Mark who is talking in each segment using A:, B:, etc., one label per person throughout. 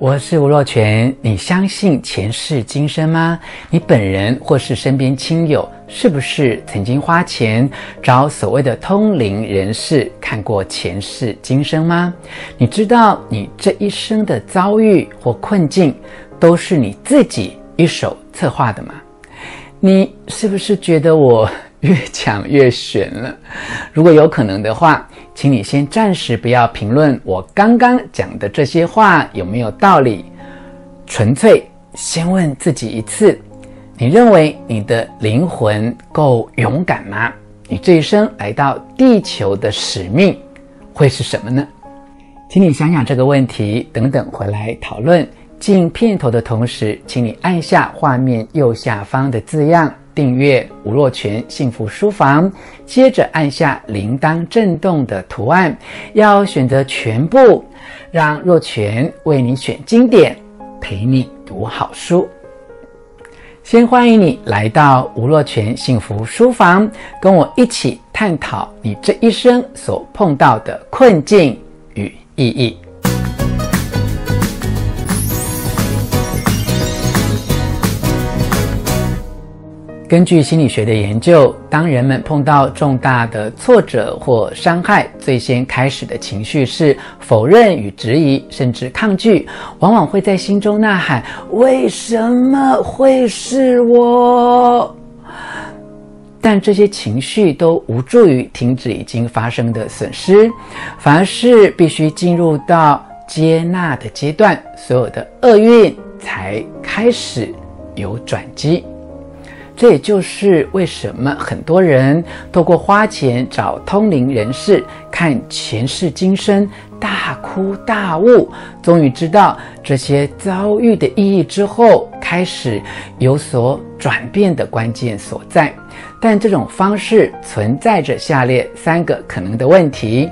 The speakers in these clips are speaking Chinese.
A: 我是吴若权。你相信前世今生吗？你本人或是身边亲友，是不是曾经花钱找所谓的通灵人士看过前世今生吗？你知道你这一生的遭遇或困境，都是你自己一手策划的吗？你是不是觉得我 越讲越玄了？如果有可能的话，请你先暂时不要评论我刚刚讲的这些话有没有道理，纯粹先问自己一次：你认为你的灵魂够勇敢吗？你这一生来到地球的使命会是什么呢？请你想想这个问题，等等回来讨论。进片头的同时，请你按下画面右下方的字样。订阅吴若权幸福书房，接着按下铃铛震动的图案，要选择全部，让若泉为你选经典，陪你读好书。先欢迎你来到吴若泉幸福书房，跟我一起探讨你这一生所碰到的困境与意义。根据心理学的研究，当人们碰到重大的挫折或伤害，最先开始的情绪是否认与质疑，甚至抗拒，往往会在心中呐喊：“为什么会是我？”但这些情绪都无助于停止已经发生的损失，反而是必须进入到接纳的阶段，所有的厄运才开始有转机。这也就是为什么很多人透过花钱找通灵人士看前世今生，大哭大悟，终于知道这些遭遇的意义之后，开始有所转变的关键所在。但这种方式存在着下列三个可能的问题。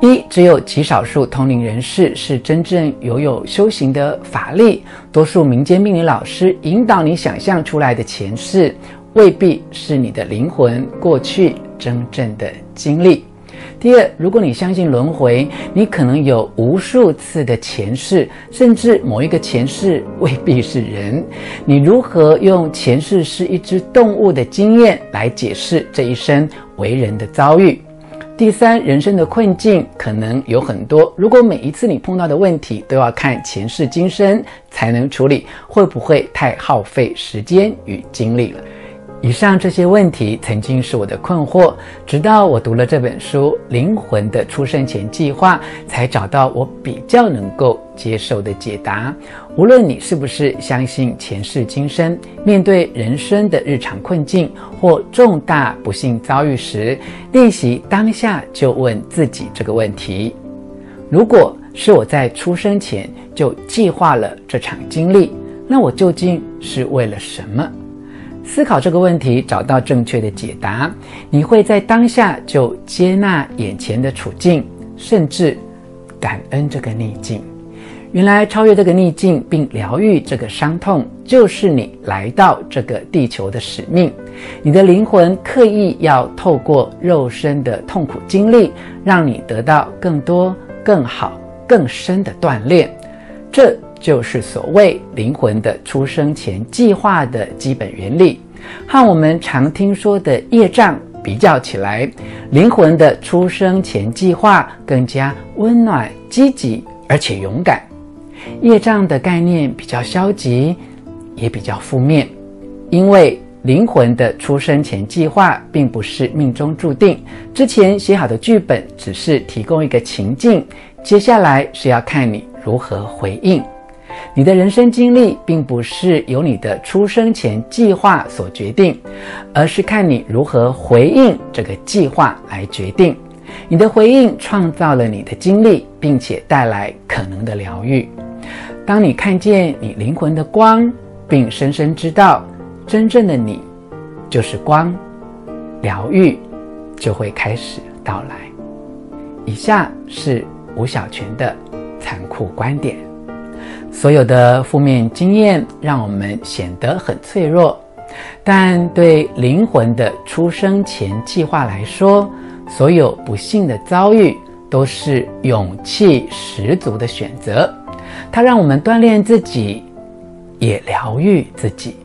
A: 一，只有极少数通灵人士是真正拥有修行的法力，多数民间命理老师引导你想象出来的前世，未必是你的灵魂过去真正的经历。第二，如果你相信轮回，你可能有无数次的前世，甚至某一个前世未必是人。你如何用前世是一只动物的经验来解释这一生为人的遭遇？第三，人生的困境可能有很多。如果每一次你碰到的问题都要看前世今生才能处理，会不会太耗费时间与精力了？以上这些问题曾经是我的困惑，直到我读了这本书《灵魂的出生前计划》，才找到我比较能够接受的解答。无论你是不是相信前世今生，面对人生的日常困境或重大不幸遭遇时，练习当下就问自己这个问题：如果是我在出生前就计划了这场经历，那我究竟是为了什么？思考这个问题，找到正确的解答，你会在当下就接纳眼前的处境，甚至感恩这个逆境。原来超越这个逆境，并疗愈这个伤痛，就是你来到这个地球的使命。你的灵魂刻意要透过肉身的痛苦经历，让你得到更多、更好、更深的锻炼。这就是所谓灵魂的出生前计划的基本原理，和我们常听说的业障比较起来，灵魂的出生前计划更加温暖、积极而且勇敢。业障的概念比较消极，也比较负面，因为灵魂的出生前计划并不是命中注定，之前写好的剧本只是提供一个情境，接下来是要看你如何回应。你的人生经历并不是由你的出生前计划所决定，而是看你如何回应这个计划来决定。你的回应创造了你的经历，并且带来可能的疗愈。当你看见你灵魂的光，并深深知道真正的你就是光，疗愈就会开始到来。以下是吴小泉的残酷观点。所有的负面经验让我们显得很脆弱，但对灵魂的出生前计划来说，所有不幸的遭遇都是勇气十足的选择。它让我们锻炼自己，也疗愈自己。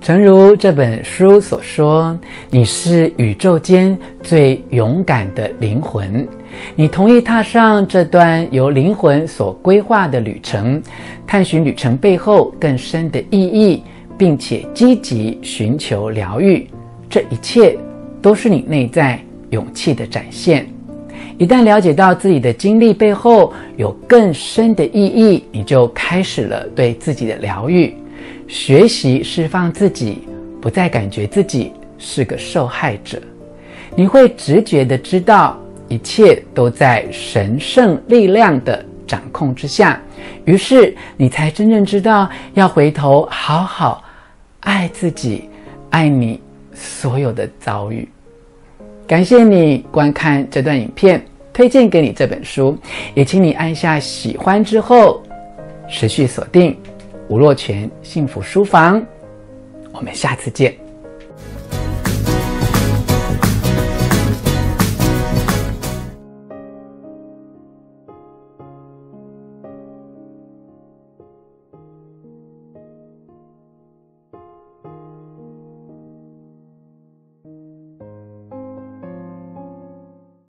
A: 诚如这本书所说，你是宇宙间最勇敢的灵魂。你同意踏上这段由灵魂所规划的旅程，探寻旅程背后更深的意义，并且积极寻求疗愈。这一切都是你内在勇气的展现。一旦了解到自己的经历背后有更深的意义，你就开始了对自己的疗愈。学习释放自己，不再感觉自己是个受害者。你会直觉地知道，一切都在神圣力量的掌控之下。于是，你才真正知道要回头好好爱自己，爱你所有的遭遇。感谢你观看这段影片，推荐给你这本书，也请你按下喜欢之后，持续锁定。吴若权幸福书房，我们下次见。